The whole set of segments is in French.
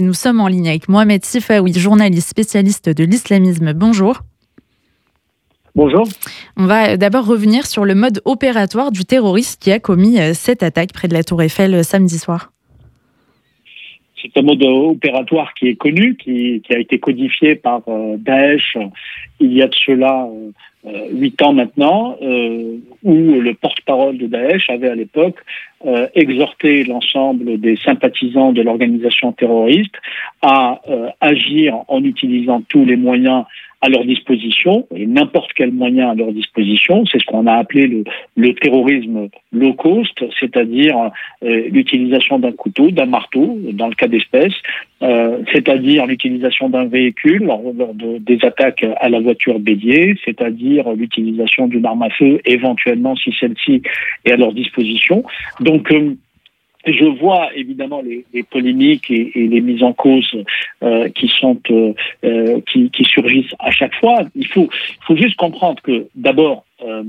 Nous sommes en ligne avec Mohamed Sifaoui, journaliste spécialiste de l'islamisme. Bonjour. Bonjour. On va d'abord revenir sur le mode opératoire du terroriste qui a commis euh, cette attaque près de la Tour Eiffel euh, samedi soir. C'est un mode opératoire qui est connu, qui, a été codifié par euh, Daesh il y a de cela huit ans maintenant, où le porte-parole de Daesh avait à l'époque exhorté l'ensemble des sympathisants de l'organisation terroriste à agir en utilisant tous les moyens à leur disposition, et n'importe quel moyen à leur disposition. C'est ce qu'on a appelé le, le, terrorisme low cost, c'est-à-dire euh, l'utilisation d'un couteau, d'un marteau, dans le cas d'espèce, euh, c'est-à-dire l'utilisation d'un véhicule lors, de, des attaques à la voiture bélier, c'est-à-dire l'utilisation d'une arme à feu, éventuellement si celle-ci est à leur disposition. Donc, euh, je vois évidemment les, polémiques et, et, les mises en cause euh, qui sont euh, euh, qui, qui, surgissent à chaque fois. Il faut, il faut juste comprendre que d'abord euh,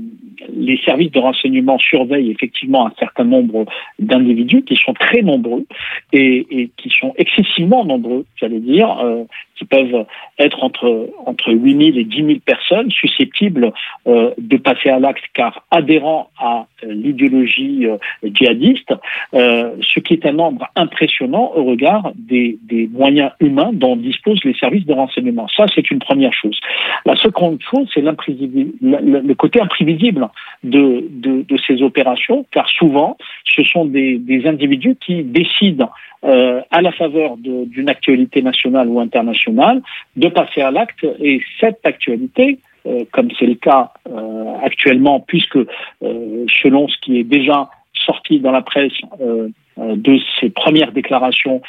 les services de renseignement surveillent effectivement un certain nombre d'individus qui sont très nombreux et, qui sont excessivement nombreux, j'allais dire, euh, qui peuvent être entre, entre 8 000 et 10 000 personnes susceptibles euh, de passer à l'acte car adhérents à l'idéologie djihadiste, ce qui est un nombre impressionnant au regard des, des moyens humains dont disposent les services de renseignement. Ça, c'est une première chose. La seconde chose, c'est le côté imprévisible de, de, ces opérations, car souvent, ce sont des, des individus qui décident euh, à la faveur d'une actualité nationale ou internationale de passer à l'acte. Et cette actualité euh, comme c'est le cas euh, actuellement, puisque selon ce qui est déjà sorti dans la presse de ces premières déclarations,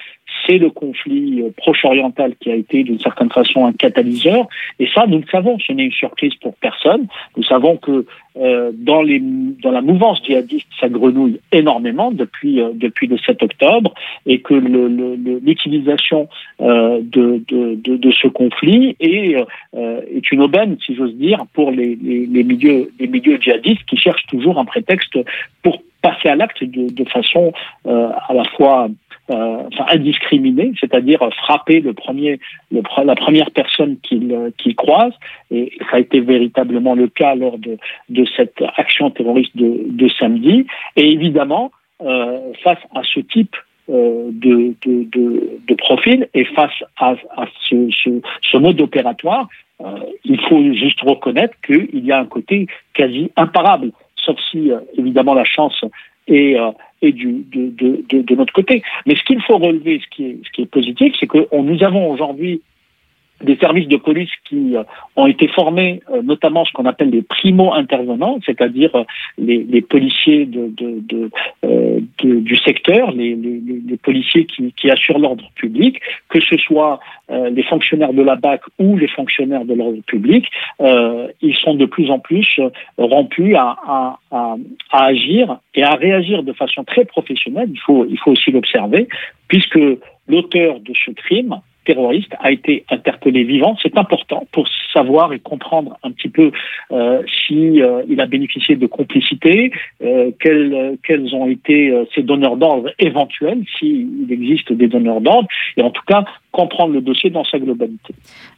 c'est le conflit euh, proche-oriental qui a été d'une certaine façon un catalyseur. Et ça, nous le savons, ce n'est une surprise pour personne. Nous savons que euh, dans, les, dans la mouvance djihadiste, ça grenouille énormément depuis, euh, depuis le 7 octobre et que l'utilisation euh, de, de, de, de, ce conflit est, euh, est une aubaine, si j'ose dire, pour les, les, les, milieux, les milieux djihadistes qui cherchent toujours un prétexte pour passer à l'acte de, de façon euh, à la fois euh, enfin, indiscriminé, c'est-à-dire frapper le premier, le, la première personne qu'il qu croise. Et ça a été véritablement le cas lors de, de cette action terroriste de, de samedi. Et évidemment, euh, face à ce type euh, de, de, de, de, profil et face à, à ce, ce, ce, mode opératoire, euh, il faut juste reconnaître qu'il y a un côté quasi imparable, sauf si euh, évidemment la chance euh, et du, de, de, de, de, notre côté. Mais ce qu'il faut relever, ce qui est, ce qui est positif, c'est que nous avons aujourd'hui des services de police qui euh, ont été formés, euh, notamment ce qu'on appelle les primo-intervenants, c'est-à-dire euh, les, les, policiers de, de, de, de, du secteur, les, les, les policiers qui, qui assurent l'ordre public, que ce soit les fonctionnaires de la BAC ou les fonctionnaires de l'ordre public, ils sont de plus en plus rompus à, à, à, à, agir et à réagir de façon très professionnelle, il faut, il faut aussi l'observer, puisque l'auteur de ce crime terroriste a été interpellé vivant. C'est important pour savoir et comprendre un petit peu euh, si euh, il a bénéficié de complicité, euh, quels, ont été euh, ses donneurs d'ordre éventuels, s'il existe des donneurs d'ordre, et en tout cas comprendre le dossier dans sa globalité.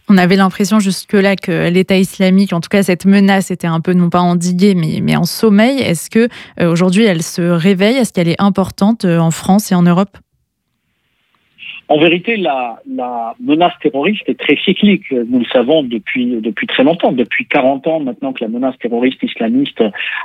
On avait l'impression jusque-là que l'État islamique, en tout cas cette menace, était un peu non pas endiguée, mais, mais en sommeil. Est-ce que euh, aujourd'hui elle se réveille? Est-ce qu'elle est importante en France et en Europe? En vérité, la, la, menace terroriste est très cyclique. Nous le savons depuis, depuis très longtemps, depuis 40 ans maintenant que la menace terroriste islamiste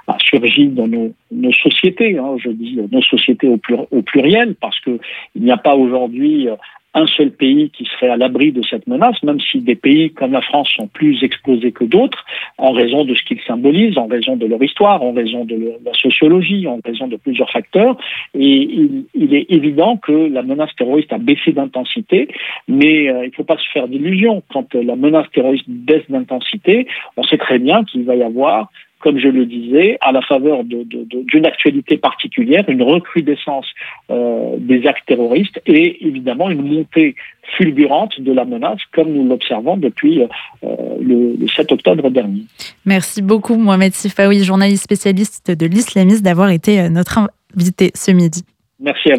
a surgi dans nos, nos sociétés. Hein, je dis nos sociétés au, au pluriel, parce qu'il n'y a pas aujourd'hui un seul pays qui serait à l'abri de cette menace, même si des pays comme la France sont plus exposés que d'autres, en raison de ce qu'ils symbolisent, en raison de leur histoire, en raison de la sociologie, en raison de plusieurs facteurs. Et il, il est évident que la menace terroriste a baissé d'intensité, mais euh, il ne faut pas se faire d'illusions. Quand la menace terroriste baisse d'intensité, on sait très bien qu'il va y avoir comme je le disais, à la faveur d'une de, de, actualité particulière, une recrudescence euh, des actes terroristes et évidemment une montée fulgurante de la menace, comme nous l'observons depuis euh, le, le, 7 octobre dernier. Merci beaucoup, Mohamed Sifaoui, journaliste spécialiste de l'islamisme, d'avoir été euh, notre invité ce midi. Merci à vous.